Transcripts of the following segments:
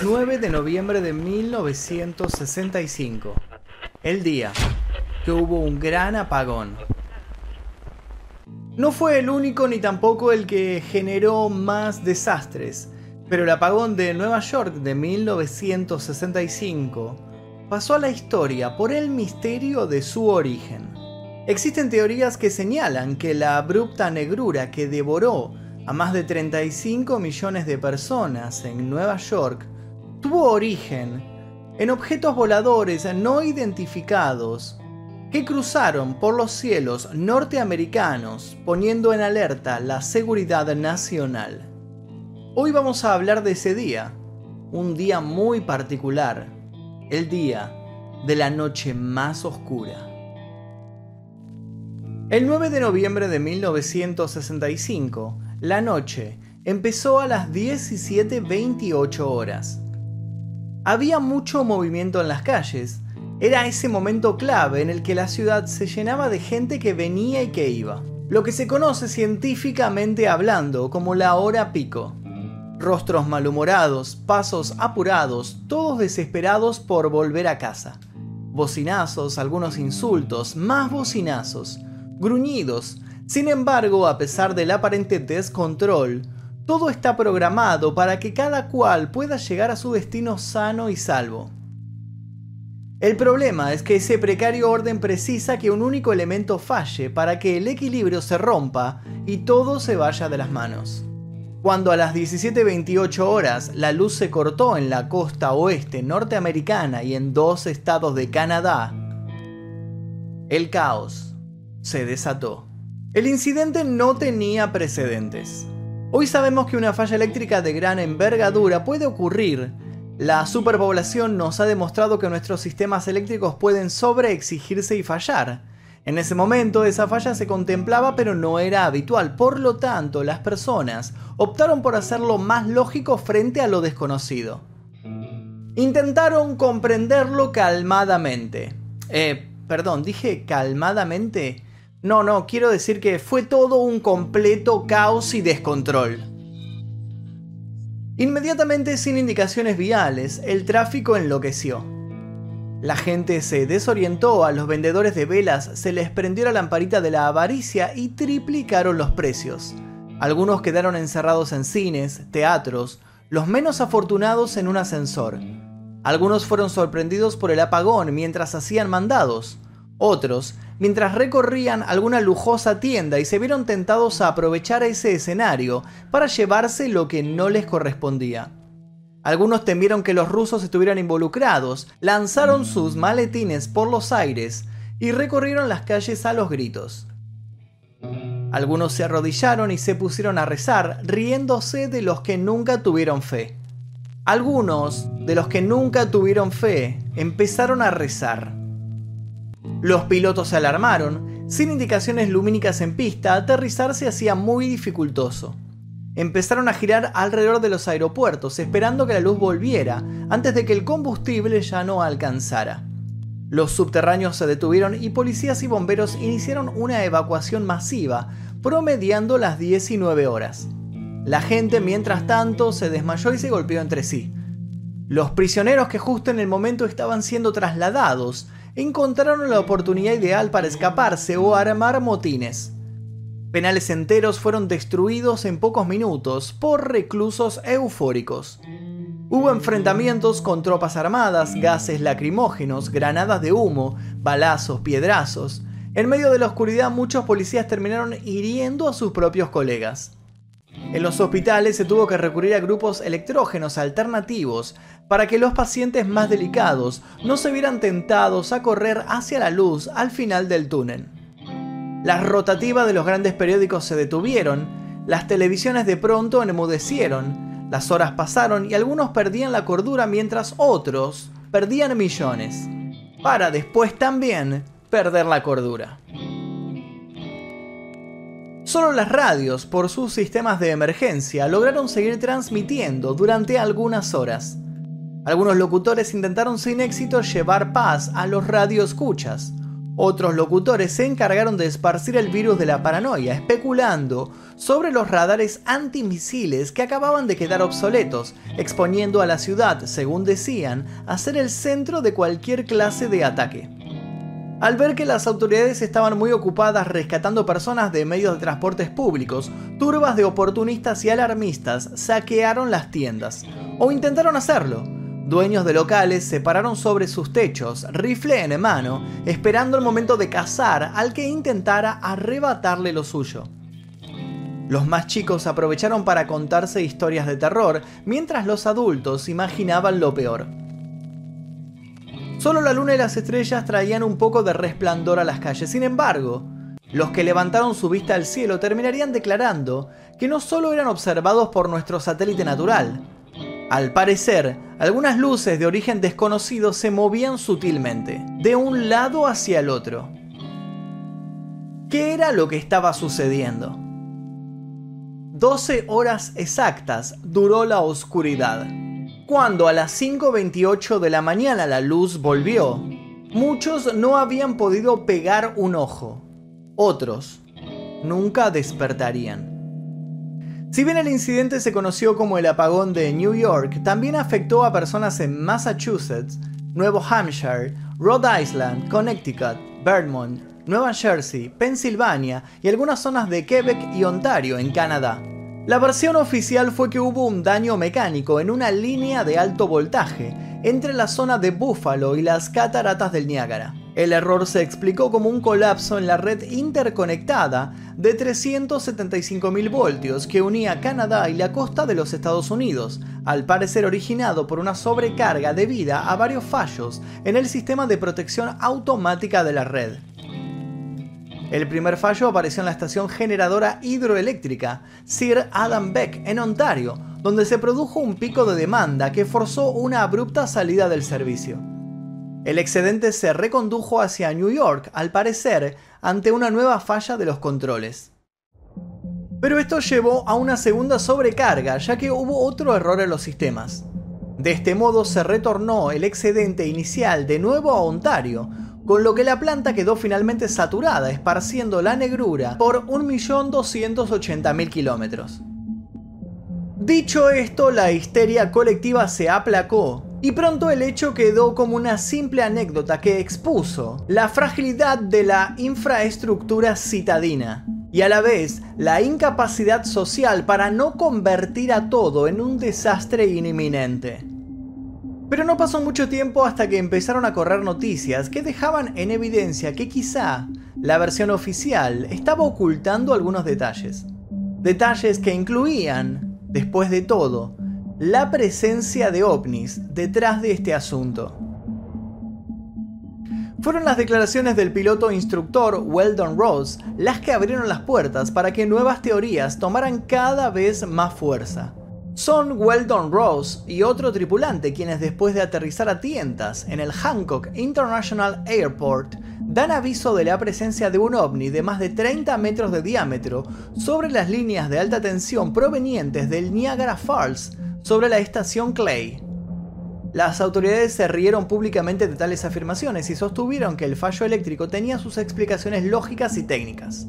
9 de noviembre de 1965, el día que hubo un gran apagón. No fue el único ni tampoco el que generó más desastres, pero el apagón de Nueva York de 1965 pasó a la historia por el misterio de su origen. Existen teorías que señalan que la abrupta negrura que devoró a más de 35 millones de personas en Nueva York tuvo origen en objetos voladores no identificados que cruzaron por los cielos norteamericanos poniendo en alerta la seguridad nacional. Hoy vamos a hablar de ese día, un día muy particular, el día de la noche más oscura. El 9 de noviembre de 1965, la noche empezó a las 17.28 horas. Había mucho movimiento en las calles, era ese momento clave en el que la ciudad se llenaba de gente que venía y que iba. Lo que se conoce científicamente hablando como la hora pico. Rostros malhumorados, pasos apurados, todos desesperados por volver a casa. Bocinazos, algunos insultos, más bocinazos, gruñidos. Sin embargo, a pesar del aparente descontrol, todo está programado para que cada cual pueda llegar a su destino sano y salvo. El problema es que ese precario orden precisa que un único elemento falle para que el equilibrio se rompa y todo se vaya de las manos. Cuando a las 17.28 horas la luz se cortó en la costa oeste norteamericana y en dos estados de Canadá, el caos se desató. El incidente no tenía precedentes. Hoy sabemos que una falla eléctrica de gran envergadura puede ocurrir la superpoblación nos ha demostrado que nuestros sistemas eléctricos pueden sobreexigirse y fallar. En ese momento esa falla se contemplaba pero no era habitual, por lo tanto las personas optaron por hacerlo más lógico frente a lo desconocido. Intentaron comprenderlo calmadamente. Eh, perdón, dije calmadamente. No, no, quiero decir que fue todo un completo caos y descontrol. Inmediatamente sin indicaciones viales, el tráfico enloqueció. La gente se desorientó, a los vendedores de velas se les prendió la lamparita de la avaricia y triplicaron los precios. Algunos quedaron encerrados en cines, teatros, los menos afortunados en un ascensor. Algunos fueron sorprendidos por el apagón mientras hacían mandados. Otros mientras recorrían alguna lujosa tienda y se vieron tentados a aprovechar ese escenario para llevarse lo que no les correspondía. Algunos temieron que los rusos estuvieran involucrados, lanzaron sus maletines por los aires y recorrieron las calles a los gritos. Algunos se arrodillaron y se pusieron a rezar, riéndose de los que nunca tuvieron fe. Algunos de los que nunca tuvieron fe empezaron a rezar. Los pilotos se alarmaron, sin indicaciones lumínicas en pista, aterrizar se hacía muy dificultoso. Empezaron a girar alrededor de los aeropuertos, esperando que la luz volviera, antes de que el combustible ya no alcanzara. Los subterráneos se detuvieron y policías y bomberos iniciaron una evacuación masiva, promediando las 19 horas. La gente, mientras tanto, se desmayó y se golpeó entre sí. Los prisioneros que justo en el momento estaban siendo trasladados encontraron la oportunidad ideal para escaparse o armar motines. Penales enteros fueron destruidos en pocos minutos por reclusos eufóricos. Hubo enfrentamientos con tropas armadas, gases lacrimógenos, granadas de humo, balazos, piedrazos. En medio de la oscuridad muchos policías terminaron hiriendo a sus propios colegas. En los hospitales se tuvo que recurrir a grupos electrógenos alternativos para que los pacientes más delicados no se vieran tentados a correr hacia la luz al final del túnel. Las rotativas de los grandes periódicos se detuvieron, las televisiones de pronto enmudecieron, las horas pasaron y algunos perdían la cordura mientras otros perdían millones, para después también perder la cordura. Solo las radios, por sus sistemas de emergencia, lograron seguir transmitiendo durante algunas horas. Algunos locutores intentaron sin éxito llevar paz a los radioescuchas. Otros locutores se encargaron de esparcir el virus de la paranoia, especulando sobre los radares antimisiles que acababan de quedar obsoletos, exponiendo a la ciudad, según decían, a ser el centro de cualquier clase de ataque. Al ver que las autoridades estaban muy ocupadas rescatando personas de medios de transportes públicos, turbas de oportunistas y alarmistas saquearon las tiendas, o intentaron hacerlo, Dueños de locales se pararon sobre sus techos, rifle en mano, esperando el momento de cazar al que intentara arrebatarle lo suyo. Los más chicos aprovecharon para contarse historias de terror, mientras los adultos imaginaban lo peor. Solo la luna y las estrellas traían un poco de resplandor a las calles, sin embargo, los que levantaron su vista al cielo terminarían declarando que no solo eran observados por nuestro satélite natural, al parecer, algunas luces de origen desconocido se movían sutilmente, de un lado hacia el otro. ¿Qué era lo que estaba sucediendo? 12 horas exactas duró la oscuridad. Cuando a las 5.28 de la mañana la luz volvió, muchos no habían podido pegar un ojo. Otros nunca despertarían. Si bien el incidente se conoció como el apagón de New York, también afectó a personas en Massachusetts, Nuevo Hampshire, Rhode Island, Connecticut, Vermont, Nueva Jersey, Pensilvania y algunas zonas de Quebec y Ontario en Canadá. La versión oficial fue que hubo un daño mecánico en una línea de alto voltaje entre la zona de Buffalo y las cataratas del Niágara. El error se explicó como un colapso en la red interconectada de 375.000 voltios que unía Canadá y la costa de los Estados Unidos, al parecer originado por una sobrecarga debida a varios fallos en el sistema de protección automática de la red. El primer fallo apareció en la estación generadora hidroeléctrica Sir Adam Beck en Ontario, donde se produjo un pico de demanda que forzó una abrupta salida del servicio. El excedente se recondujo hacia New York, al parecer, ante una nueva falla de los controles. Pero esto llevó a una segunda sobrecarga, ya que hubo otro error en los sistemas. De este modo se retornó el excedente inicial de nuevo a Ontario, con lo que la planta quedó finalmente saturada, esparciendo la negrura por 1.280.000 kilómetros. Dicho esto, la histeria colectiva se aplacó y pronto el hecho quedó como una simple anécdota que expuso la fragilidad de la infraestructura citadina y a la vez la incapacidad social para no convertir a todo en un desastre inminente. Pero no pasó mucho tiempo hasta que empezaron a correr noticias que dejaban en evidencia que quizá la versión oficial estaba ocultando algunos detalles. Detalles que incluían, después de todo, la presencia de ovnis detrás de este asunto. Fueron las declaraciones del piloto instructor Weldon Ross las que abrieron las puertas para que nuevas teorías tomaran cada vez más fuerza. Son Weldon Ross y otro tripulante quienes después de aterrizar a tientas en el Hancock International Airport dan aviso de la presencia de un ovni de más de 30 metros de diámetro sobre las líneas de alta tensión provenientes del Niagara Falls sobre la estación Clay. Las autoridades se rieron públicamente de tales afirmaciones y sostuvieron que el fallo eléctrico tenía sus explicaciones lógicas y técnicas.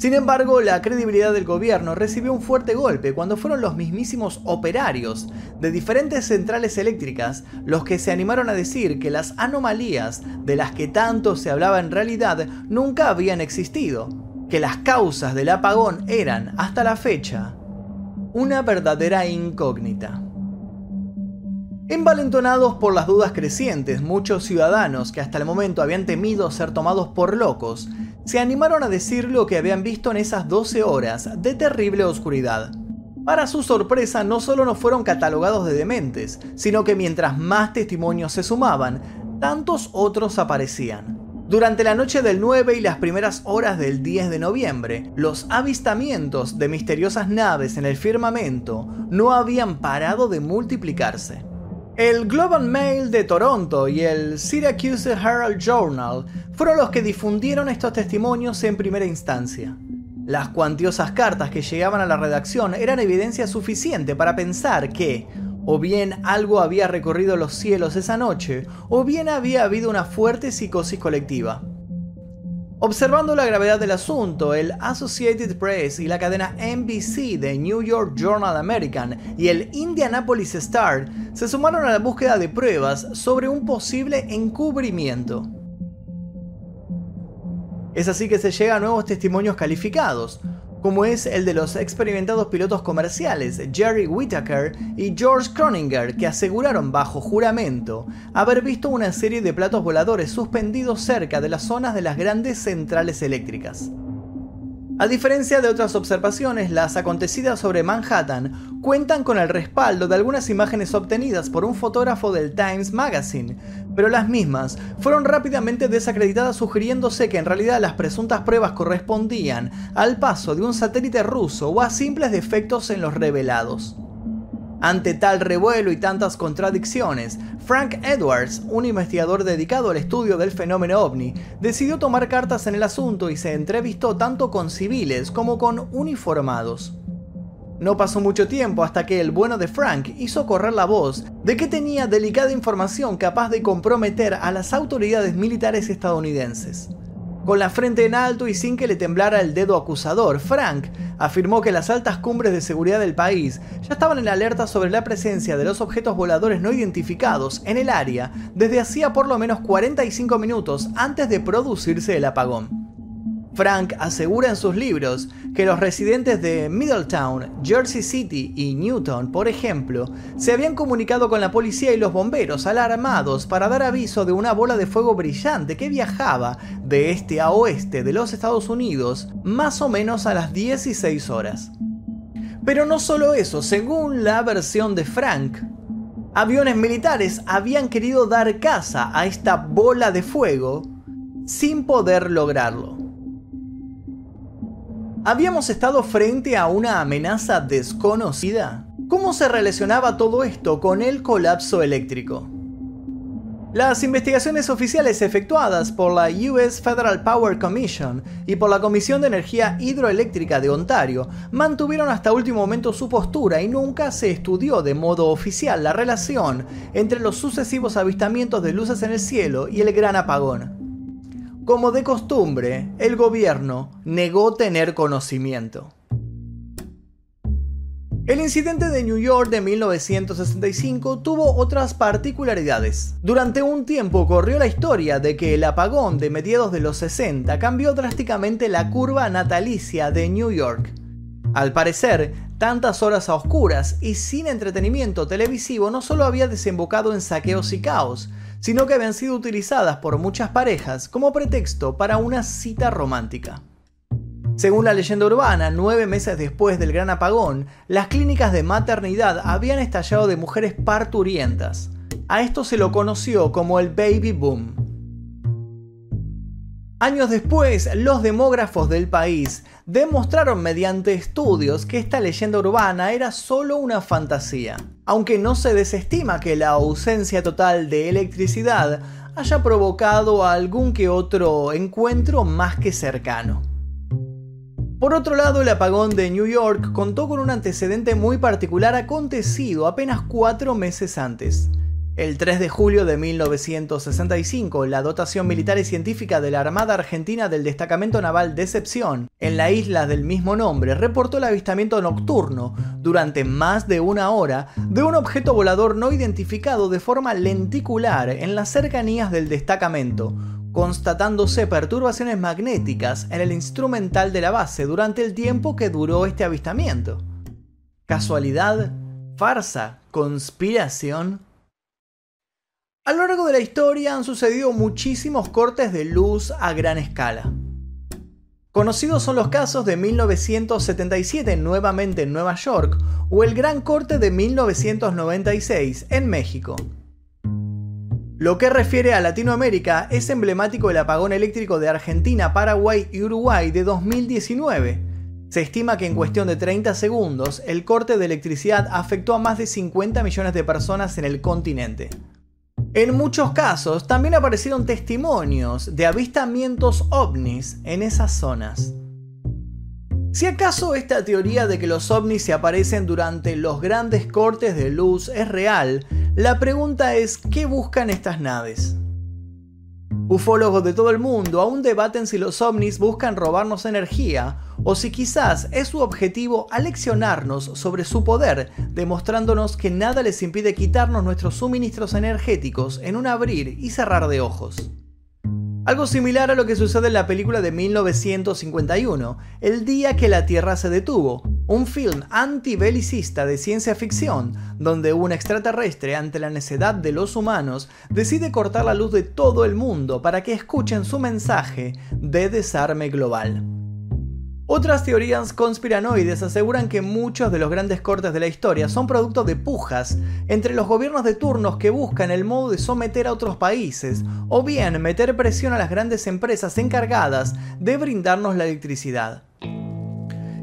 Sin embargo, la credibilidad del gobierno recibió un fuerte golpe cuando fueron los mismísimos operarios de diferentes centrales eléctricas los que se animaron a decir que las anomalías de las que tanto se hablaba en realidad nunca habían existido, que las causas del apagón eran, hasta la fecha, una verdadera incógnita. Envalentonados por las dudas crecientes, muchos ciudadanos que hasta el momento habían temido ser tomados por locos, se animaron a decir lo que habían visto en esas 12 horas de terrible oscuridad. Para su sorpresa, no solo no fueron catalogados de dementes, sino que mientras más testimonios se sumaban, tantos otros aparecían. Durante la noche del 9 y las primeras horas del 10 de noviembre, los avistamientos de misteriosas naves en el firmamento no habían parado de multiplicarse. El Global Mail de Toronto y el Syracuse Herald Journal fueron los que difundieron estos testimonios en primera instancia. Las cuantiosas cartas que llegaban a la redacción eran evidencia suficiente para pensar que, o bien algo había recorrido los cielos esa noche, o bien había habido una fuerte psicosis colectiva. Observando la gravedad del asunto, el Associated Press y la cadena NBC de New York Journal American y el Indianapolis Star se sumaron a la búsqueda de pruebas sobre un posible encubrimiento. Es así que se llega a nuevos testimonios calificados, como es el de los experimentados pilotos comerciales Jerry Whittaker y George Croninger, que aseguraron bajo juramento haber visto una serie de platos voladores suspendidos cerca de las zonas de las grandes centrales eléctricas. A diferencia de otras observaciones, las acontecidas sobre Manhattan cuentan con el respaldo de algunas imágenes obtenidas por un fotógrafo del Times Magazine, pero las mismas fueron rápidamente desacreditadas sugiriéndose que en realidad las presuntas pruebas correspondían al paso de un satélite ruso o a simples defectos en los revelados. Ante tal revuelo y tantas contradicciones, Frank Edwards, un investigador dedicado al estudio del fenómeno ovni, decidió tomar cartas en el asunto y se entrevistó tanto con civiles como con uniformados. No pasó mucho tiempo hasta que el bueno de Frank hizo correr la voz de que tenía delicada información capaz de comprometer a las autoridades militares estadounidenses. Con la frente en alto y sin que le temblara el dedo acusador, Frank afirmó que las altas cumbres de seguridad del país ya estaban en alerta sobre la presencia de los objetos voladores no identificados en el área desde hacía por lo menos 45 minutos antes de producirse el apagón. Frank asegura en sus libros que los residentes de Middletown, Jersey City y Newton, por ejemplo, se habían comunicado con la policía y los bomberos alarmados para dar aviso de una bola de fuego brillante que viajaba de este a oeste de los Estados Unidos más o menos a las 16 horas. Pero no solo eso, según la versión de Frank, aviones militares habían querido dar caza a esta bola de fuego sin poder lograrlo. ¿Habíamos estado frente a una amenaza desconocida? ¿Cómo se relacionaba todo esto con el colapso eléctrico? Las investigaciones oficiales efectuadas por la US Federal Power Commission y por la Comisión de Energía Hidroeléctrica de Ontario mantuvieron hasta último momento su postura y nunca se estudió de modo oficial la relación entre los sucesivos avistamientos de luces en el cielo y el gran apagón. Como de costumbre, el gobierno negó tener conocimiento. El incidente de New York de 1965 tuvo otras particularidades. Durante un tiempo corrió la historia de que el apagón de mediados de los 60 cambió drásticamente la curva natalicia de New York. Al parecer, tantas horas a oscuras y sin entretenimiento televisivo no solo había desembocado en saqueos y caos, sino que habían sido utilizadas por muchas parejas como pretexto para una cita romántica. Según la leyenda urbana, nueve meses después del gran apagón, las clínicas de maternidad habían estallado de mujeres parturientas. A esto se lo conoció como el baby boom. Años después, los demógrafos del país demostraron mediante estudios que esta leyenda urbana era solo una fantasía, aunque no se desestima que la ausencia total de electricidad haya provocado algún que otro encuentro más que cercano. Por otro lado, el apagón de New York contó con un antecedente muy particular acontecido apenas cuatro meses antes. El 3 de julio de 1965, la dotación militar y científica de la Armada Argentina del Destacamento Naval Decepción, en la isla del mismo nombre, reportó el avistamiento nocturno, durante más de una hora, de un objeto volador no identificado de forma lenticular en las cercanías del destacamento, constatándose perturbaciones magnéticas en el instrumental de la base durante el tiempo que duró este avistamiento. ¿Casualidad? ¿Farsa? ¿Conspiración? A lo largo de la historia han sucedido muchísimos cortes de luz a gran escala. Conocidos son los casos de 1977 nuevamente en Nueva York o el gran corte de 1996 en México. Lo que refiere a Latinoamérica es emblemático el apagón eléctrico de Argentina, Paraguay y Uruguay de 2019. Se estima que en cuestión de 30 segundos el corte de electricidad afectó a más de 50 millones de personas en el continente. En muchos casos también aparecieron testimonios de avistamientos ovnis en esas zonas. Si acaso esta teoría de que los ovnis se aparecen durante los grandes cortes de luz es real, la pregunta es ¿qué buscan estas naves? Ufólogos de todo el mundo aún debaten si los ovnis buscan robarnos energía o si quizás es su objetivo aleccionarnos sobre su poder, demostrándonos que nada les impide quitarnos nuestros suministros energéticos en un abrir y cerrar de ojos. Algo similar a lo que sucede en la película de 1951, El día que la Tierra se detuvo, un film antibelicista de ciencia ficción, donde un extraterrestre ante la necedad de los humanos decide cortar la luz de todo el mundo para que escuchen su mensaje de desarme global. Otras teorías conspiranoides aseguran que muchos de los grandes cortes de la historia son producto de pujas entre los gobiernos de turnos que buscan el modo de someter a otros países o bien meter presión a las grandes empresas encargadas de brindarnos la electricidad.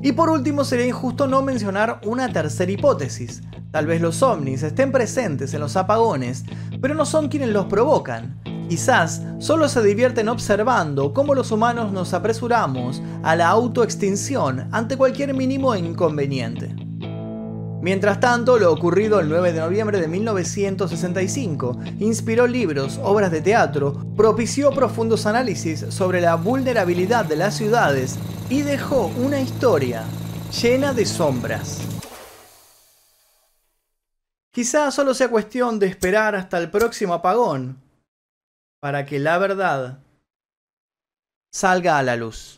Y por último sería injusto no mencionar una tercera hipótesis. Tal vez los ovnis estén presentes en los apagones, pero no son quienes los provocan, Quizás solo se divierten observando cómo los humanos nos apresuramos a la autoextinción ante cualquier mínimo inconveniente. Mientras tanto, lo ocurrido el 9 de noviembre de 1965 inspiró libros, obras de teatro, propició profundos análisis sobre la vulnerabilidad de las ciudades y dejó una historia llena de sombras. Quizás solo sea cuestión de esperar hasta el próximo apagón para que la verdad salga a la luz.